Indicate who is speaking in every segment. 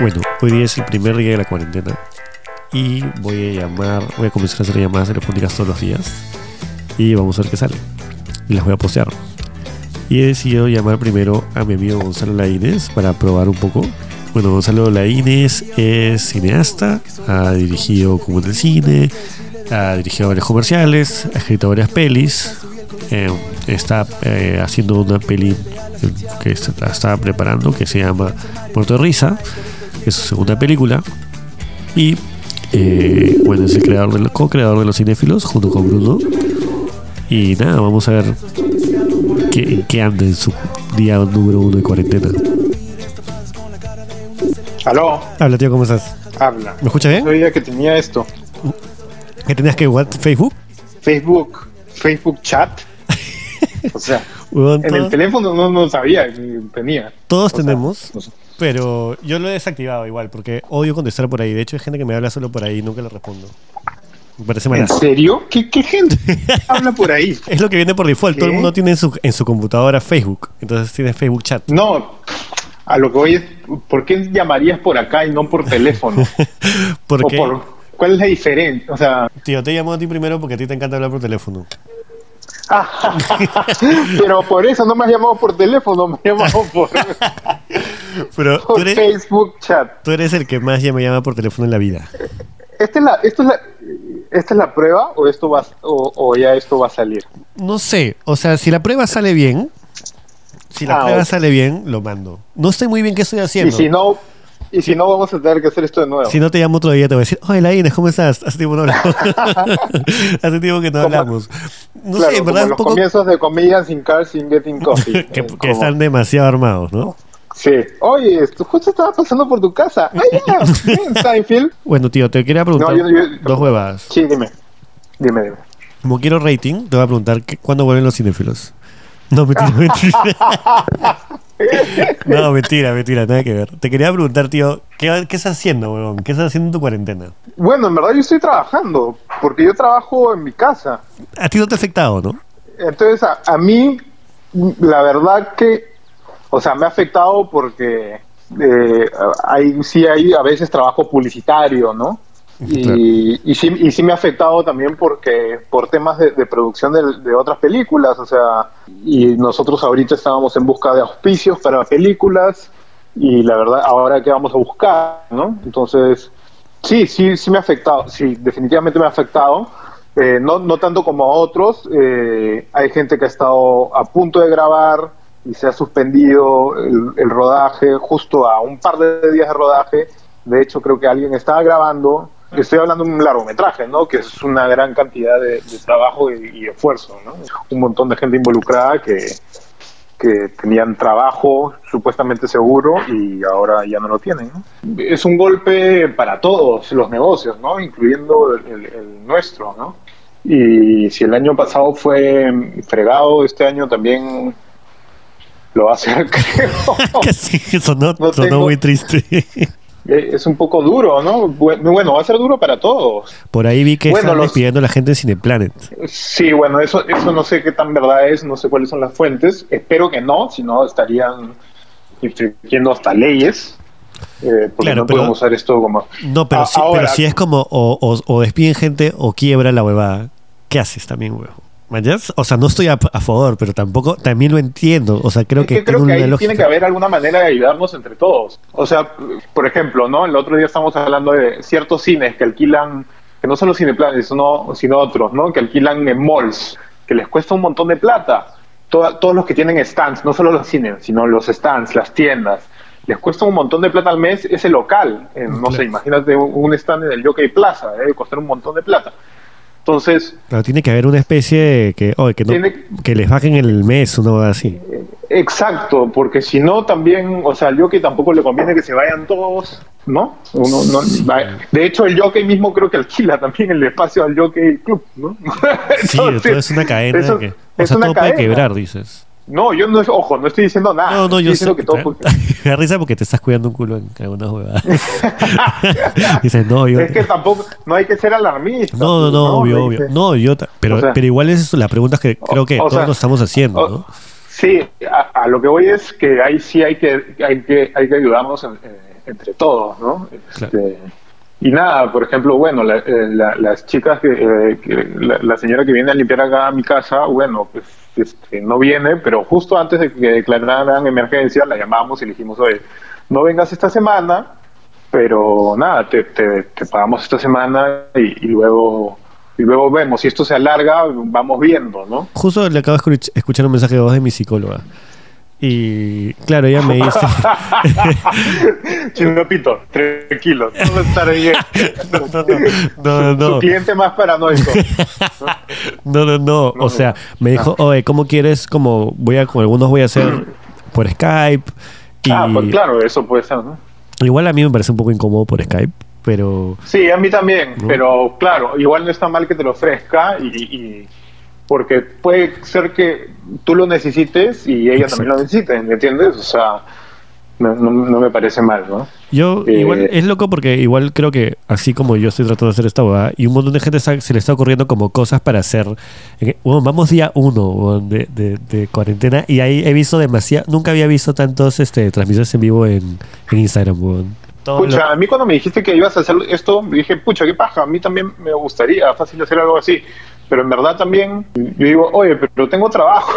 Speaker 1: Bueno, hoy día es el primer día de la cuarentena y voy a llamar, voy a comenzar a hacer llamadas telefónicas todos los días y vamos a ver qué sale. Y las voy a postear. Y he decidido llamar primero a mi amigo Gonzalo Laínez para probar un poco. Bueno, Gonzalo Laínez es cineasta, ha dirigido como del cine, ha dirigido varios comerciales, ha escrito varias pelis, eh, está eh, haciendo una peli que está, está preparando que se llama Muerto de Risa, es su segunda película. Y eh, bueno, es el creador del, co-creador de los cinéfilos junto con Bruno. Y nada, vamos a ver qué, qué anda en su día número uno de cuarentena.
Speaker 2: Aló,
Speaker 1: Habla, tío, ¿cómo estás?
Speaker 2: habla.
Speaker 1: ¿Me escuchas bien?
Speaker 2: Sabía que tenía esto.
Speaker 1: ¿Que tenías que what, Facebook?
Speaker 2: Facebook, Facebook chat. O sea, en el teléfono no, no sabía que tenía.
Speaker 1: todos
Speaker 2: O sea,
Speaker 1: tenemos,
Speaker 2: no sé.
Speaker 1: Pero yo lo he desactivado igual porque odio contestar por ahí. De hecho, hay gente que me habla solo por ahí y nunca le respondo. Me parece
Speaker 2: ¿En
Speaker 1: mal.
Speaker 2: serio? ¿Qué, qué gente habla por ahí?
Speaker 1: Es lo que viene por default. Todo el mundo tiene en su, en su computadora Facebook. Entonces tiene Facebook Chat.
Speaker 2: No, a lo que voy es, ¿por qué llamarías por acá y no por teléfono?
Speaker 1: Porque,
Speaker 2: por, ¿Cuál es la diferencia? O sea,
Speaker 1: tío, te llamo a ti primero porque a ti te encanta hablar por teléfono.
Speaker 2: pero por eso no me has llamado por teléfono, me has llamado por,
Speaker 1: Pero tú
Speaker 2: por
Speaker 1: eres,
Speaker 2: Facebook chat.
Speaker 1: tú eres el que más ya me llama por teléfono en la vida.
Speaker 2: ¿Esta es la, esto es la, ¿Esta es la prueba o, esto va, o, o ya esto va a salir?
Speaker 1: No sé, o sea, si la prueba sale bien, si la
Speaker 2: Ah,
Speaker 1: prueba sale bien, lo mando. No sé muy bien qué estoy
Speaker 2: Y
Speaker 1: haciendo.
Speaker 2: si no, y si no vamos a tener que hacer esto de nuevo.
Speaker 1: Si no te llamo otro día, te voy a decir, hola Inés, ¿cómo estás? Hace tiempo no hablamos. Hace tiempo que no hablamos. No
Speaker 2: Claro,
Speaker 1: sé, en verdad
Speaker 2: los
Speaker 1: poco
Speaker 2: comienzos de comillas sin car sin getting coffee.
Speaker 1: que,
Speaker 2: Eh,
Speaker 1: que
Speaker 2: como-
Speaker 1: están demasiado armados, ¿no?
Speaker 2: Sí. Oye, justo estaba pasando por tu casa. Ah, ya, bien, Seinfeld.
Speaker 1: Bueno, tío, te quería preguntar
Speaker 2: No, yo- yo-
Speaker 1: dos huevadas.
Speaker 2: Sí, dime. Dime, dime.
Speaker 1: Como quiero rating, te voy a preguntar cuándo vuelven los cinéfilos. No, mentira, mentira. No, mentira, mentira, nada que ver. Te quería preguntar, tío, ¿qué, qué estás haciendo, weón? ¿Qué estás haciendo en tu cuarentena?
Speaker 2: Bueno, en verdad yo estoy trabajando, porque yo trabajo en mi casa.
Speaker 1: A ti no te ha afectado, ¿no?
Speaker 2: Entonces, a, a mí, la verdad que, o sea, me ha afectado porque eh, hay, sí hay a veces trabajo publicitario, ¿no? Y, y, sí, y sí me ha afectado también porque por temas de, de producción de, de otras películas, o sea, y nosotros ahorita estábamos en busca de auspicios para películas y la verdad, ahora que vamos a buscar, ¿no? Entonces, sí, sí, sí me ha afectado, sí, definitivamente me ha afectado. Eh, no, no tanto como a otros, eh, hay gente que ha estado a punto de grabar y se ha suspendido el, el rodaje justo a un par de días de rodaje. De hecho, creo que alguien estaba grabando. Estoy hablando de un largometraje, ¿no? Que es una gran cantidad de, de trabajo y, y esfuerzo, ¿no? Un montón de gente involucrada que, que tenían trabajo supuestamente seguro y ahora ya no lo tienen. ¿no? Es un golpe para todos los negocios, ¿no? incluyendo el, el- el nuestro. ¿no? Y si el año pasado fue fregado, este año también lo va a creo.
Speaker 1: Sí, sonó,
Speaker 2: No
Speaker 1: sonó
Speaker 2: tengo-
Speaker 1: muy triste.
Speaker 2: Eh, es un poco duro, ¿no? Bu- Bueno, va a ser duro para todos.
Speaker 1: Por ahí vi que
Speaker 2: Bueno,
Speaker 1: están
Speaker 2: los-
Speaker 1: despidiendo a la gente en Cineplanet.
Speaker 2: Sí, bueno, eso, eso no sé qué tan verdad es, no sé cuáles son las fuentes. Espero que no, si no estarían infringiendo hasta leyes. eh, porque
Speaker 1: Claro,
Speaker 2: no
Speaker 1: pero-
Speaker 2: podemos usar esto como...
Speaker 1: No, pero,
Speaker 2: A-
Speaker 1: sí,
Speaker 2: ahora-
Speaker 1: pero si es como o, o- o despiden gente o quiebra la huevada, ¿qué haces también, huevo? ¿Mayas? O sea, no estoy a, a favor, pero tampoco, también lo entiendo. O sea, creo
Speaker 2: Es
Speaker 1: que,
Speaker 2: que creo
Speaker 1: tiene
Speaker 2: que ahí tiene que haber alguna manera de ayudarnos entre todos. O sea, por ejemplo, ¿no? El otro día estamos hablando de ciertos cines que alquilan, que no son los cineplanes, sino, sino otros, ¿no? Que alquilan en malls, que les cuesta un montón de plata. Toda- todos los que tienen stands, no solo los cines, sino los stands, las tiendas, les cuesta un montón de plata al mes ese local. Eh, no
Speaker 1: Claro.
Speaker 2: sé, imagínate un, un stand en el Jockey Plaza, debe costar un montón de plata. Entonces,
Speaker 1: Pero tiene que haber una especie de que, que, no-
Speaker 2: Tiene-
Speaker 1: que les bajen el mes, una huevada así.
Speaker 2: Exacto, porque si no también, o sea, al jockey tampoco le conviene que se vayan todos, ¿no? Uno, no va- de hecho, el jockey mismo creo que alquila también el espacio al jockey club, ¿no?
Speaker 1: Sí, todo es una cadena.
Speaker 2: eso-
Speaker 1: que, o sea, todo puede
Speaker 2: cadena.
Speaker 1: quebrar, dices.
Speaker 2: No, yo no, ojo, no estoy diciendo nada.
Speaker 1: No, no,
Speaker 2: estoy
Speaker 1: yo sé.
Speaker 2: que todo
Speaker 1: da risa porque te estás cuidando un culo en algunas huevadas. Dices, no, yo.
Speaker 2: Es que tampoco, no hay que ser alarmista.
Speaker 1: No, no, no, obvio, obvio. No, yo. Pero,
Speaker 2: O sea-
Speaker 1: pero igual es la pregunta que creo que
Speaker 2: O- o
Speaker 1: todos lo estamos haciendo, ¿no?
Speaker 2: Sí, a, a lo que voy es que ahí sí hay que, hay que, hay que ayudarnos en- eh, entre todos, ¿no? Este, y nada, por ejemplo, bueno, eh, las chicas, que, eh, la, señora que viene a limpiar acá a mi casa, bueno, pues este, no viene, pero justo antes de que declararan emergencia, la llamamos y le dijimos, oye, no vengas esta semana, pero nada, te, te, pagamos esta semana y, luego y luego vemos, si esto se alarga, vamos viendo, ¿no?
Speaker 1: Justo le acabo de escuchar un mensaje de voz de mi psicóloga. Y claro, ella me dice.
Speaker 2: Chinopito, tranquilo, todo estará bien. No, no, no. Tu cliente más paranoico.
Speaker 1: No, no, no. O sea, me dijo, oye, ¿cómo quieres? Como voy a, con algunos voy a hacer por Skype.
Speaker 2: Ah, pues claro, eso puede ser, ¿no?
Speaker 1: Igual a mí me parece un poco incómodo por Skype, pero.
Speaker 2: Sí, a mí también, pero claro, igual no está mal que te lo ofrezca y porque puede ser que tú lo necesites y ella también lo necesite, ¿me entiendes? O sea, no, me parece mal, ¿no?
Speaker 1: Yo, eh, igual, es loco porque igual creo que así como yo estoy tratando de hacer esta boda, y un montón de gente se le está ocurriendo como cosas para hacer. Bueno, vamos día uno de, cuarentena y ahí he visto demasiado, nunca había visto tantos este, transmisiones en vivo en, Instagram,
Speaker 2: Pucha, a mí cuando me dijiste que ibas a hacer esto, dije, pucha, qué paja, a mí también me gustaría fácil hacer algo así pero en verdad también yo digo, oye, pero tengo trabajo.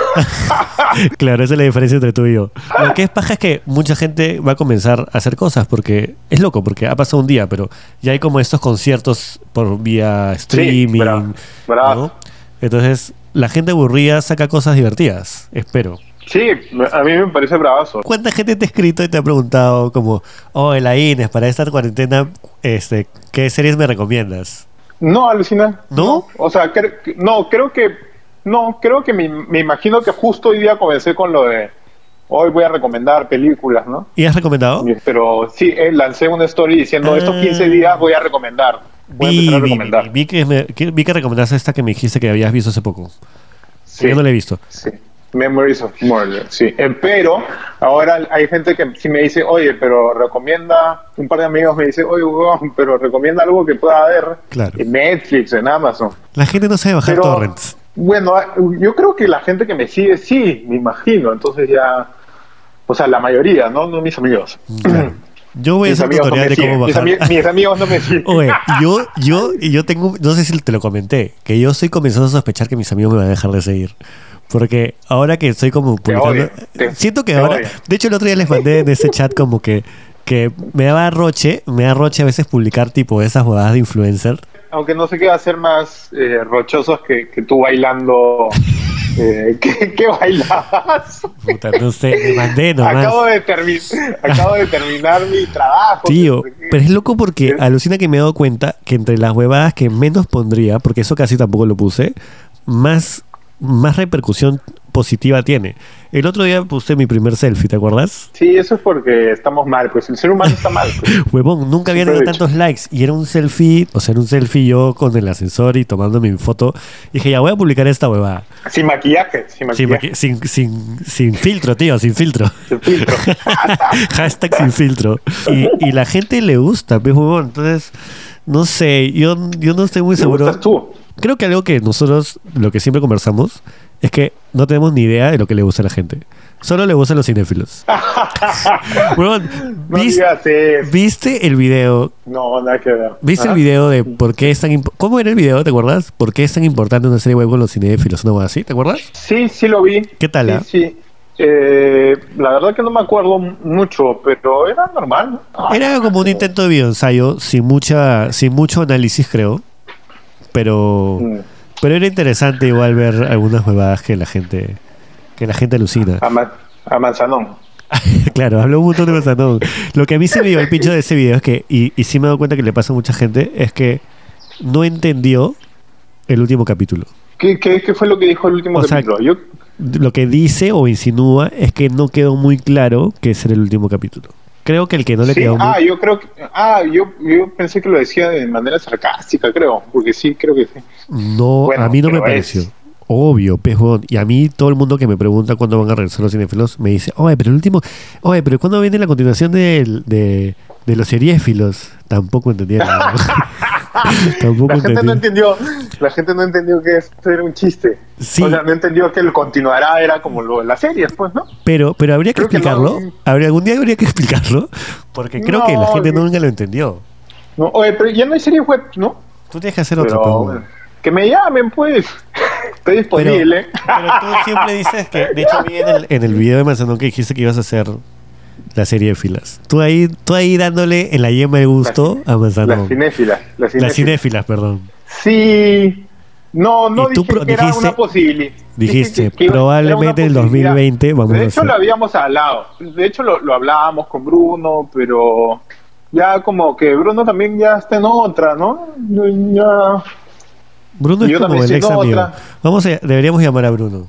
Speaker 1: claro, esa es la diferencia entre tú y yo. Lo que es paja es que mucha gente va a comenzar a hacer cosas porque es loco, porque ha pasado un día, pero ya hay como estos conciertos por vía streaming. Entonces, la gente aburrida saca cosas divertidas, espero.
Speaker 2: Sí, a mí me parece bravazo.
Speaker 1: ¿Cuánta gente te ha escrito y te ha preguntado como, oh, la Inés, para esta cuarentena, este, ¿qué series me recomiendas?
Speaker 2: No, alucina. ¿No? O sea, no, creo que. No, creo que me, me, imagino que justo hoy día comencé con lo de. Hoy voy a recomendar películas, ¿no?
Speaker 1: ¿Y has recomendado?
Speaker 2: Pero sí, eh, lancé una story diciendo: estos 15 ah. días voy a recomendar. Voy vi, a empezar a recomendar.
Speaker 1: Vi, que, vi que recomendaste esta que me dijiste que habías visto hace poco. Sí. Yo no la he visto.
Speaker 2: Sí. Memories of Murder, sí. Eh, pero ahora hay gente que sí me dice, oye, pero recomienda, un par de amigos me dice, oye, pero recomienda algo que pueda ver en Netflix, en Amazon.
Speaker 1: La gente no sabe bajar torrents.
Speaker 2: Bueno, ah, yo creo que la gente que me sigue, sí, me imagino. Entonces ya, o sea, la mayoría, ¿no? No mis amigos.
Speaker 1: Yo voy a hacer un tutorial de cómo bajar.
Speaker 2: Mis, amigos no me siguen.
Speaker 1: Oye, yo, yo, yo tengo, no sé si te lo comenté, que yo estoy comenzando a sospechar que mis amigos me van a dejar de seguir. Porque ahora que estoy como publicando. siento que ahora. De hecho, el otro día les mandé en ese chat como que. Que me daba roche, me da roche a veces publicar tipo esas bodadas de influencer.
Speaker 2: Aunque no sé qué va a ser más eh, rochosos que, que tú bailando eh, ¿qué, bailabas?
Speaker 1: Puta, no sé, me mandé nomás.
Speaker 2: Acabo de, acabo de terminar mi trabajo.
Speaker 1: Tío, pero es loco porque alucina que me he dado cuenta que entre las huevadas que menos pondría, porque eso casi tampoco lo puse, más más repercusión positiva tiene. El otro día puse mi primer selfie, ¿te acuerdas?
Speaker 2: Sí, eso es porque estamos mal, pues el ser humano está mal. Pues.
Speaker 1: Huevón, nunca había tenido tantos likes y era un selfie, o sea, era un selfie yo con el ascensor y tomando mi foto. Y dije, ya voy a publicar esta huevada.
Speaker 2: Sin maquillaje, sin maquillaje.
Speaker 1: Sin, sin, sin, filtro, tío, sin filtro.
Speaker 2: Sin filtro.
Speaker 1: Hashtag sin filtro. Y, y, la gente le gusta, pues, huevón. Entonces, no sé, yo, yo no estoy muy seguro.
Speaker 2: Gustas tú?
Speaker 1: Creo que algo que nosotros, lo que siempre conversamos, es que no tenemos ni idea de lo que le gusta a la gente. Solo le gustan los cinéfilos. ¿viste, el video?
Speaker 2: No, nada que ver.
Speaker 1: ¿Viste el video de por qué es tan ¿Cómo era el video? ¿Te acuerdas? ¿Por qué es tan importante una serie web con los cinéfilos? ¿No así? ¿Te acuerdas?
Speaker 2: Sí, sí lo vi.
Speaker 1: ¿Qué tal?
Speaker 2: Sí, ah? sí. Eh, la verdad que no me acuerdo mucho, pero era normal.
Speaker 1: Era como un intento de video ensayo sin mucha, sin mucho análisis, creo pero mm. pero era interesante igual ver algunas huevadas que la gente que la gente alucina.
Speaker 2: A, Manzanón.
Speaker 1: claro, habló un montón de Manzanón. Lo que a mí se me dio el pincho de ese video es que, y, y sí me he dado cuenta que le pasa a mucha gente, es que no entendió el último capítulo.
Speaker 2: ¿Qué, qué, qué fue lo que dijo el último capítulo? Yo...
Speaker 1: Lo que dice o insinúa es que no quedó muy claro que ese era el último capítulo. Creo que el que no le quedó
Speaker 2: Ah, yo creo que. Ah, yo, yo pensé que lo decía de manera sarcástica, creo. Porque sí, creo que sí.
Speaker 1: No, a mí no me pareció. Obvio, pejón. Y a mí todo el mundo que me pregunta cuándo van a regresar los cinéfilos me dice, oye, pero el último, oye, pero ¿cuándo viene la continuación de, de, de los seriéfilos? Tampoco entendía nada.
Speaker 2: La gente
Speaker 1: entendí.
Speaker 2: no entendió, la gente no entendió que esto era un chiste.
Speaker 1: Sí.
Speaker 2: O sea, no entendió que el continuará era como lo de la serie, pues, ¿no?
Speaker 1: Pero, pero habría que
Speaker 2: Creo que
Speaker 1: explicarlo.
Speaker 2: no.
Speaker 1: Habría, algún día habría que explicarlo. Porque creo que la gente nunca lo entendió.
Speaker 2: no oye, pero ya no hay serie web, ¿no?
Speaker 1: Tú tienes que hacer
Speaker 2: Pero,
Speaker 1: otro.
Speaker 2: que me llamen, pues. Estoy disponible.
Speaker 1: Pero tú siempre dices que, de hecho, vi en el, en el video de Manzanón que dijiste que ibas a hacer la serie de filas. Tú ahí, tú ahí dándole en la yema de gusto a
Speaker 2: las
Speaker 1: Manzanón.
Speaker 2: cinéfilas. Las
Speaker 1: Las
Speaker 2: cinéfilas.
Speaker 1: perdón.
Speaker 2: Sí. No, no dije que era
Speaker 1: dijiste-
Speaker 2: una posibilidad.
Speaker 1: dijiste, probablemente en el 2020 vamos
Speaker 2: De
Speaker 1: a
Speaker 2: hecho, lo habíamos hablado. De hecho, lo, lo hablábamos con Bruno, pero ya como que Bruno también ya está en otra, ¿no? Ya...
Speaker 1: Bruno es como el ex amigo.
Speaker 2: otra.
Speaker 1: Vamos a, deberíamos llamar a Bruno.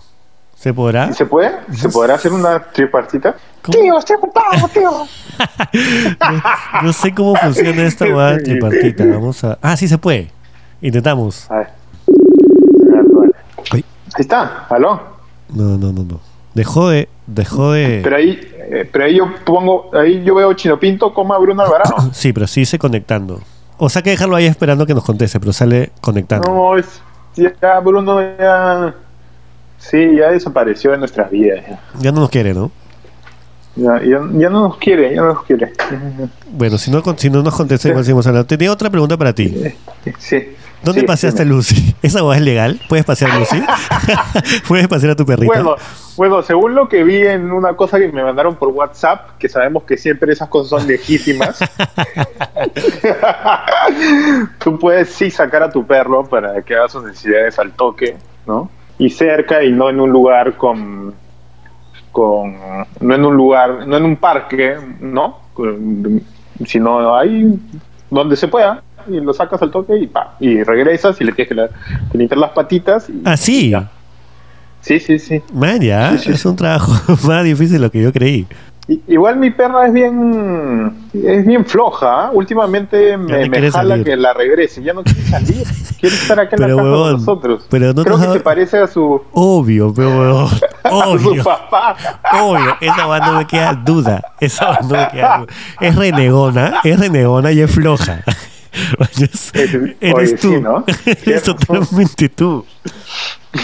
Speaker 1: ¿Se podrá?
Speaker 2: ¿Se puede? ¿Se podrá hacer una tripartita?
Speaker 1: ¿Cómo?
Speaker 2: Tío, estoy ocupado, tío.
Speaker 1: No, no sé cómo funciona esta hueá tripartita. Vamos a. Ah, sí se puede. Intentamos.
Speaker 2: A ver. Ahí está, aló.
Speaker 1: No, no, no, no. Dejó de. Dejó de.
Speaker 2: Pero ahí, eh, pero ahí yo pongo, ahí yo veo Chino Pinto, coma Bruno Alvarado.
Speaker 1: Sí, pero sí dice conectando. O sea que dejarlo ahí esperando que nos conteste, pero sale conectando.
Speaker 2: No, es, ya Bruno ya, sí, ya desapareció de nuestras vidas. Ya,
Speaker 1: Ya no nos quiere, ¿no?
Speaker 2: ya, ya- ya no nos quiere, ya no nos quiere.
Speaker 1: Bueno, si no, si no nos contesta, igual seguimos hablando. Tenía otra pregunta para ti.
Speaker 2: Sí.
Speaker 1: ¿Dónde
Speaker 2: sí,
Speaker 1: paseaste a. Lucy? ¿Esa hueá es legal? ¿Puedes pasear a Lucy? ¿Puedes pasear a tu perrita?
Speaker 2: Bueno, bueno, según lo que vi en una cosa que me mandaron por WhatsApp, que sabemos que siempre esas cosas son legítimas, tú puedes sí sacar a tu perro para que haga sus necesidades al toque, ¿no? Y cerca y no en un lugar con, con no en un lugar, no en un parque, ¿no? Sino ahí donde se pueda y lo sacas al toque y pa, y regresas y le tienes que, la- que limpiar las patitas. Y,
Speaker 1: Ah, sí.
Speaker 2: ya. Sí, sí, sí.
Speaker 1: Man, ya.
Speaker 2: Sí, sí.
Speaker 1: Es un trabajo más difícil de lo que yo creí.
Speaker 2: Igual mi perra es bien es bien floja. ¿ah? Últimamente me, me jala
Speaker 1: salir.
Speaker 2: que la regrese. Ya no quiere salir. Quiere estar acá en
Speaker 1: Pero,
Speaker 2: la casa
Speaker 1: huevón,
Speaker 2: con nosotros.
Speaker 1: pero no
Speaker 2: Creo que
Speaker 1: dado-
Speaker 2: se parece a su,
Speaker 1: Obvio, pero huevón.
Speaker 2: a su
Speaker 1: Obvio.
Speaker 2: papá.
Speaker 1: Obvio. Esa hueá no me queda duda. Esa no me queda duda. Es renegona, es renegona y es floja.
Speaker 2: Oye,
Speaker 1: Eres tú.
Speaker 2: sí, ¿no?
Speaker 1: Eres totalmente tú.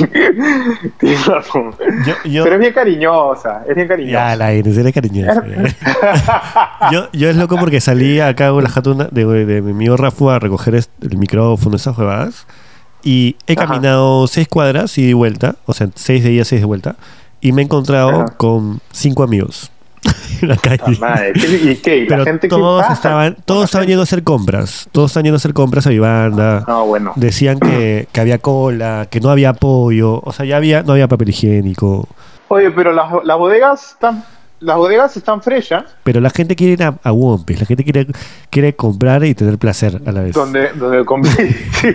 Speaker 1: Yo, yo,
Speaker 2: Pero es bien cariñosa. Es bien
Speaker 1: ya,
Speaker 2: cariñosa.
Speaker 1: la Inés, eres cariñosa. yo, yo es loco porque salí acá con la jatuna de, de mi amigo Rafu a recoger el micrófono, esas huevadas. Y he
Speaker 2: Ajá.
Speaker 1: caminado seis cuadras y de vuelta, o sea, seis de ida, seis de vuelta. Y me he encontrado
Speaker 2: Ajá.
Speaker 1: con cinco amigos en la calle.
Speaker 2: Ah, madre. ¿Qué- ¿Y qué? ¿Y la
Speaker 1: Pero
Speaker 2: qué
Speaker 1: todos
Speaker 2: pasa?
Speaker 1: estaban, todos estaban yendo a hacer compras. Todos estaban yendo a hacer compras a Vivanda.
Speaker 2: No, bueno.
Speaker 1: Decían que, que había cola, que no había apoyo, o sea, ya había, no había papel higiénico.
Speaker 2: Oye, pero las, las bodegas están las bodegas están fresas.
Speaker 1: Pero la gente quiere ir a, a Wompes, la gente quiere, quiere comprar y tener placer a la vez.
Speaker 2: Donde, donde. Sí.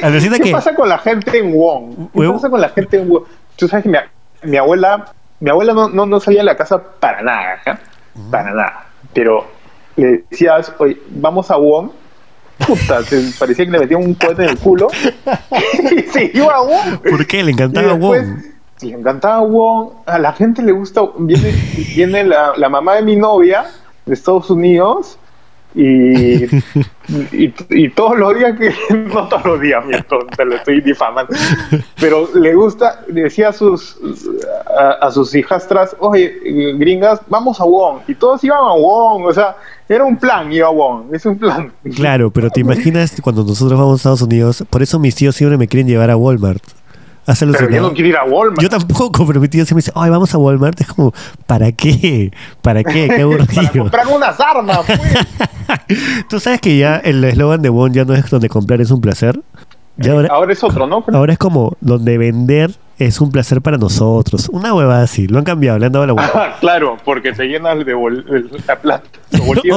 Speaker 2: ¿Qué
Speaker 1: que
Speaker 2: pasa con la gente en Wong? ¿Qué
Speaker 1: Huevo.
Speaker 2: pasa con la gente en Wong? Tú sabes que mi, mi abuela, mi abuela no, no, no salía de la casa para nada, ¿ja? para nada. Pero le decías, oye, vamos a Wong. Puta, parecía que le metían un cohete en el culo. y se iba a Wong.
Speaker 1: ¿Por qué? Le encantaba
Speaker 2: después,
Speaker 1: Wong.
Speaker 2: Le encantaba Wong. A la gente le gusta. Viene, viene la, la mamá de mi novia de Estados Unidos y, y, y todos los días que. No todos los días, miento, te lo estoy difamando. Pero le gusta, decía a sus, a, a sus hijastras, oye, gringas, vamos a Wong. Y todos iban a Wong. O sea, era un plan, iba a Wong. Es un plan.
Speaker 1: Claro, pero te imaginas cuando nosotros vamos a Estados Unidos, por eso mis tíos siempre me quieren llevar a Walmart. ¿Has
Speaker 2: Pero yo no quiero ir a Walmart.
Speaker 1: Yo tampoco, pero mi tío siempre dice, ay, vamos a Walmart. Es como, ¿para qué? ¿Para qué? Qué
Speaker 2: para
Speaker 1: aburrido.
Speaker 2: comprar unas armas, pues.
Speaker 1: Tú sabes que ya el eslogan de Wong ya no es donde comprar es un placer. Ya ahora,
Speaker 2: Ahora es otro, ¿no?
Speaker 1: ahora es como donde vender es un placer para nosotros. Una huevada así. Lo han cambiado, le han dado la vuelta.
Speaker 2: Ah, claro, porque te llenas de bol- el- la plata. De.
Speaker 1: Oye,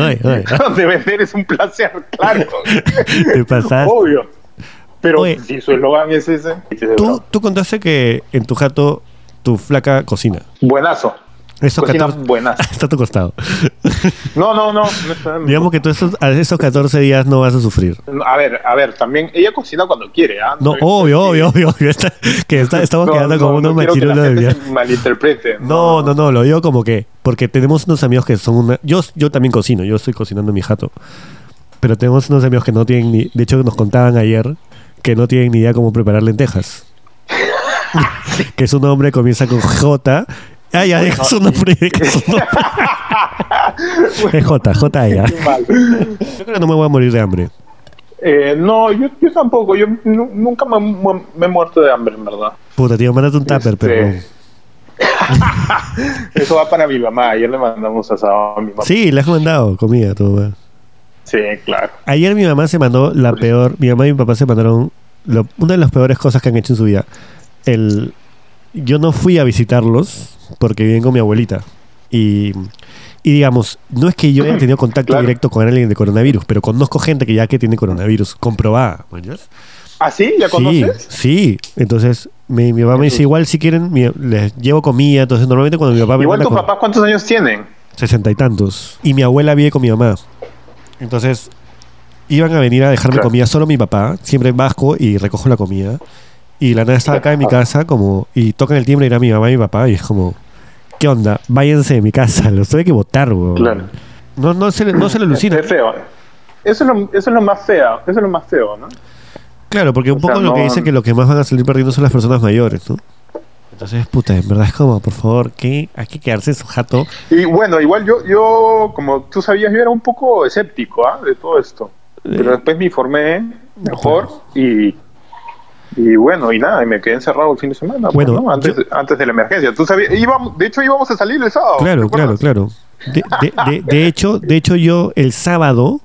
Speaker 1: oye, oye.
Speaker 2: De vender es un placer, claro.
Speaker 1: Te pasaste.
Speaker 2: Obvio. Pero
Speaker 1: Oye.
Speaker 2: si su eslogan es ese.
Speaker 1: Tú, tú contaste que en tu jato tu flaca cocina.
Speaker 2: Buenazo.
Speaker 1: Esos
Speaker 2: Cocina
Speaker 1: 14
Speaker 2: buenazo.
Speaker 1: está a tu costado.
Speaker 2: No, no, no. no
Speaker 1: Digamos que tú esos, a esos 14 días no vas a sufrir.
Speaker 2: A ver, a ver, también ella cocina cuando quiere, ¿ah?
Speaker 1: No,
Speaker 2: soy-
Speaker 1: obvio,
Speaker 2: soy-
Speaker 1: obvio, obvio, obvio. Está- que está- estamos
Speaker 2: No,
Speaker 1: quedando
Speaker 2: no,
Speaker 1: como unos
Speaker 2: no
Speaker 1: machirulos de
Speaker 2: se malinterprete.
Speaker 1: No, no, no, lo digo como que, porque tenemos unos amigos que son una... Yo, yo también cocino, yo estoy cocinando mi jato. pero tenemos unos amigos que no tienen ni. De hecho, nos contaban ayer que no tienen ni idea cómo preparar lentejas. que su nombre comienza con J. Ah, ya, deja su nombre. deja su nombre. es J, J ya. Yo creo que no me voy a morir de hambre.
Speaker 2: Eh, no, yo, yo tampoco. Yo nu- nunca me, me he muerto de hambre, en verdad.
Speaker 1: Puta, tío, mándate un tupper,
Speaker 2: Este,
Speaker 1: pero.
Speaker 2: Eso va para mi mamá. Ayer le mandamos asado a mi mamá.
Speaker 1: Sí, le has mandado comida, tu mamá.
Speaker 2: Sí, claro.
Speaker 1: Ayer mi mamá se mandó la peor. Mi mamá y mi papá se mandaron lo- una de las peores cosas que han hecho en su vida. El, yo no fui a visitarlos porque viven con mi abuelita. Y, y digamos, no es que yo haya tenido contacto
Speaker 2: Claro.
Speaker 1: directo con alguien de coronavirus, pero conozco gente que ya que tiene coronavirus comprobada. ¿me?
Speaker 2: ¿Ah, sí? ¿Ya
Speaker 1: Sí,
Speaker 2: conoces?
Speaker 1: sí. Entonces, mi, mi papá me dice, igual si quieren, mi- les llevo comida. Entonces, normalmente cuando mi papá me
Speaker 2: Igual
Speaker 1: manda
Speaker 2: tus papás, ¿cuántos años tienen?
Speaker 1: sesenta y tantos. Y mi abuela vive con mi mamá. Entonces, iban a venir a dejarme
Speaker 2: Claro.
Speaker 1: comida solo mi papá, siempre vasco, y recojo la comida. Y la nada estaba acá en mi casa, como, y tocan el timbre y era mi mamá y mi papá, y es como, ¿qué onda? Váyanse de mi casa, los tuve que votar, weón.
Speaker 2: Claro.
Speaker 1: No, no se no se le alucina.
Speaker 2: Es feo. Eso es, lo, eso es lo más feo. Eso es lo más feo, ¿no?
Speaker 1: Claro, porque un
Speaker 2: O sea,
Speaker 1: poco lo que dicen que lo que más van a salir perdiendo son las personas mayores, ¿no? Entonces, puta, en verdad es como, por favor, ¿qué? Hay que quedarse su jato.
Speaker 2: Y bueno, igual yo, yo como tú sabías, yo era un poco escéptico ¿ah? de todo esto. Pero después me informé mejor y, y bueno, y nada, y me quedé encerrado el fin de semana. pues,
Speaker 1: Bueno,
Speaker 2: ¿no? antes,
Speaker 1: yo-
Speaker 2: antes de la emergencia. Tú sabías, íbamos, de hecho íbamos a salir el sábado.
Speaker 1: Claro,
Speaker 2: ¿te
Speaker 1: claro, claro. De, de- de- de hecho, de hecho, yo el sábado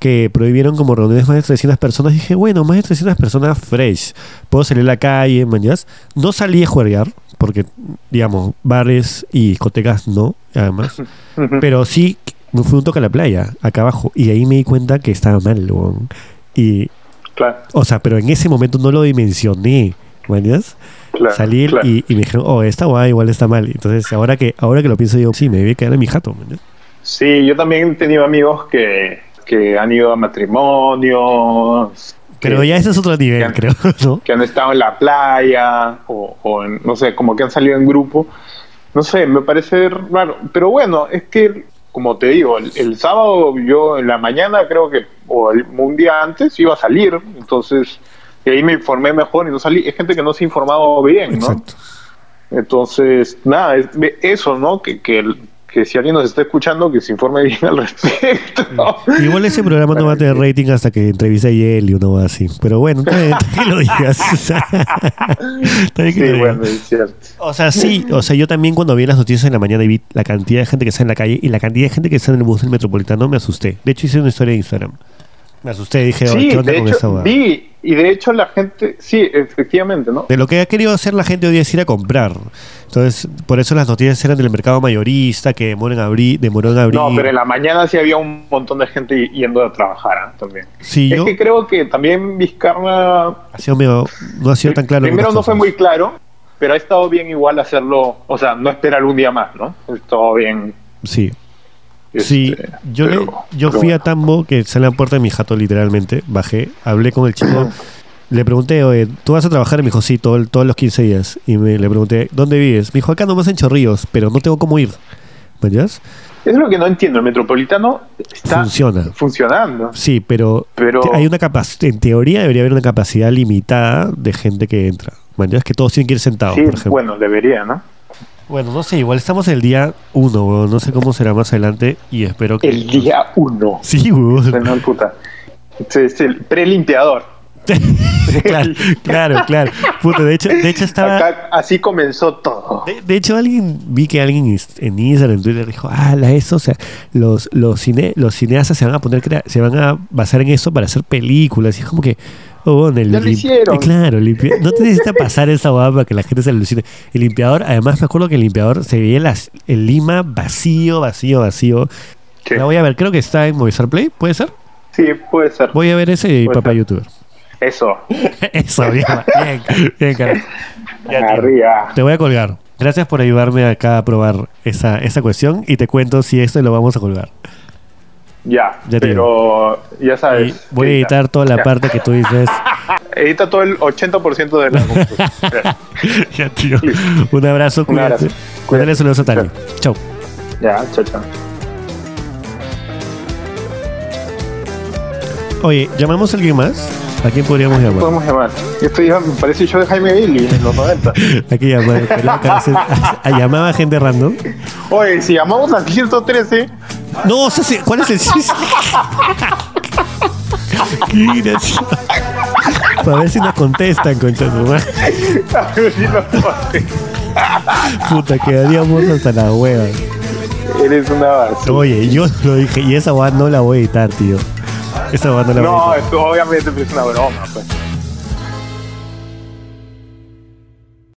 Speaker 1: que prohibieron como reuniones más de 300 personas, dije, bueno, más de 300 personas fresh. Puedo salir a la calle, mañas. No salí a jugar, porque, digamos, bares y discotecas no, además. Pero sí me fui un toque a la playa, acá abajo, y ahí me di cuenta que estaba mal, weón. Y,
Speaker 2: Claro,
Speaker 1: o sea, pero en ese momento no lo dimensioné, mañas.
Speaker 2: claro.
Speaker 1: Salí
Speaker 2: claro.
Speaker 1: y, y me dijeron, oh, esta guay igual está mal. Entonces, ahora que, ahora que lo pienso yo, sí, me debí quedar en mi jato, mañas.
Speaker 2: Sí, yo también he tenido amigos que, que han ido a matrimonios.
Speaker 1: Pero
Speaker 2: que-
Speaker 1: ya ese es otro nivel, creo, ¿no?
Speaker 2: que han estado en la playa o, o en- no sé, como que han salido en grupo. No sé, me parece raro. Pero bueno, es que, como te digo, el, el sábado yo en la mañana creo que, o el- un día antes, iba a salir. Entonces, y ahí me informé mejor y no salí. Es gente que no se ha informado bien, ¿no?
Speaker 1: Exacto.
Speaker 2: Entonces, nada, es- eso, ¿no? Que, que, el- que si alguien nos está escuchando, que se informe bien al respecto.
Speaker 1: Igual ese programa no va a tener rating hasta que entreviste a Yel y uno va así. Pero bueno, está que lo digas. Está bien que
Speaker 2: Sí,
Speaker 1: lo
Speaker 2: bueno, es cierto.
Speaker 1: O sea, sí, o sea, yo también cuando vi las noticias en la mañana y vi la cantidad de gente que está en la calle y la cantidad de gente que está en el bus del metropolitano, me asusté. De hecho, hice una historia de Instagram. Me asusté, dije,
Speaker 2: Sí,
Speaker 1: ¿qué onda
Speaker 2: de
Speaker 1: con esta
Speaker 2: hecho, vi, y de hecho la gente, sí, efectivamente, ¿no?
Speaker 1: De lo que ha querido hacer la gente hoy día es ir a comprar. Entonces, por eso las noticias eran del mercado mayorista, que demoró en abrir, demoró en abrir.
Speaker 2: No, pero en la mañana sí había un montón de gente yendo a trabajar ¿ah? también.
Speaker 1: Sí,
Speaker 2: es
Speaker 1: yo
Speaker 2: que creo que también Vizcarra
Speaker 1: ha sido medio- no ha sido tan claro.
Speaker 2: primero no fue muy claro, pero ha estado bien igual hacerlo, o sea, no esperar un día más, ¿no? Ha estado bien.
Speaker 1: Sí, sí.
Speaker 2: este,
Speaker 1: Yo, le- yo fui a. Tambo, que está en la puerta de mi jato, literalmente. Bajé, hablé con el chico. Le pregunté, oye, ¿tú vas a trabajar? Y me dijo, sí, todo todos los 15 días. Y me, le pregunté, ¿dónde vives? Me dijo, acá nomás en Chorrillos, pero no tengo cómo ir. ¿Me entiendes?
Speaker 2: Es lo que no entiendo, el metropolitano está
Speaker 1: Funciona.
Speaker 2: funcionando.
Speaker 1: Sí, pero,
Speaker 2: Pero-
Speaker 1: hay una capacidad, en teoría debería haber una capacidad limitada de gente que entra. ¿Me entiendes? Que todos tienen que ir sentados,
Speaker 2: Sí,
Speaker 1: por ejemplo.
Speaker 2: bueno, debería, ¿no?
Speaker 1: Bueno, no sé, igual estamos el día 1, no sé cómo será más adelante y espero que...
Speaker 2: El día uno.
Speaker 1: Sí, weón.
Speaker 2: Puta. Es, el prelimpiador.
Speaker 1: claro, claro, claro. Puta, de hecho, de hecho estaba...
Speaker 2: Acá así comenzó todo.
Speaker 1: De, de hecho, alguien vi que alguien en Instagram, en Twitter dijo, ah, la eso, o sea, los, los, cine, los cineastas se van a poner, crea- se van a basar en eso para hacer películas. Y es como que, oh, bueno, el
Speaker 2: Ya lo
Speaker 1: lim-
Speaker 2: hicieron.
Speaker 1: claro, limpia- no te necesita pasar esa guapa para que la gente se alucine. El limpiador, además me acuerdo que el limpiador se veía las, el Lima vacío, vacío, vacío.
Speaker 2: Sí,
Speaker 1: La voy a ver, creo que está en Movistar Play, ¿puede ser?
Speaker 2: Sí, puede ser.
Speaker 1: Voy a ver ese y papá
Speaker 2: ser.
Speaker 1: youtuber.
Speaker 2: Eso.
Speaker 1: Eso, bien, bien, bien, carajo. Ya.
Speaker 2: Arriba.
Speaker 1: Te voy a colgar. Gracias por ayudarme acá a probar esa, esa cuestión y te cuento si esto lo vamos a colgar.
Speaker 2: Ya, pero ya
Speaker 1: Y
Speaker 2: sabes.
Speaker 1: voy a
Speaker 2: edita.
Speaker 1: editar toda la
Speaker 2: Ya.
Speaker 1: parte que tú dices.
Speaker 2: Edita todo el 80% de la
Speaker 1: ya, tío. Un abrazo,
Speaker 2: Un
Speaker 1: cuídate.
Speaker 2: abrazo.
Speaker 1: Cuídale saludos a Tali. Chau.
Speaker 2: Ya, chao, chao.
Speaker 1: Oye, ¿llamamos a alguien más? ¿A quién podríamos llamar?
Speaker 2: Podemos llamar. Esto ya me parece yo de Jaime Bailey en los 90.
Speaker 1: Aquí. ¿A llamaba a gente random?
Speaker 2: Oye, si llamamos al 113.
Speaker 1: No, o sea, sí, ¿cuál es el Qué gracioso. Para ver si nos contestan, concha su madre.
Speaker 2: A ver si nos contestan.
Speaker 1: Puta, quedaríamos hasta la hueva.
Speaker 2: Eres una basura.
Speaker 1: Oye, yo lo dije, y esa guada no la voy a editar, tío. Esa guada no la voy a
Speaker 2: No,
Speaker 1: editar.
Speaker 2: esto obviamente es una broma, pues.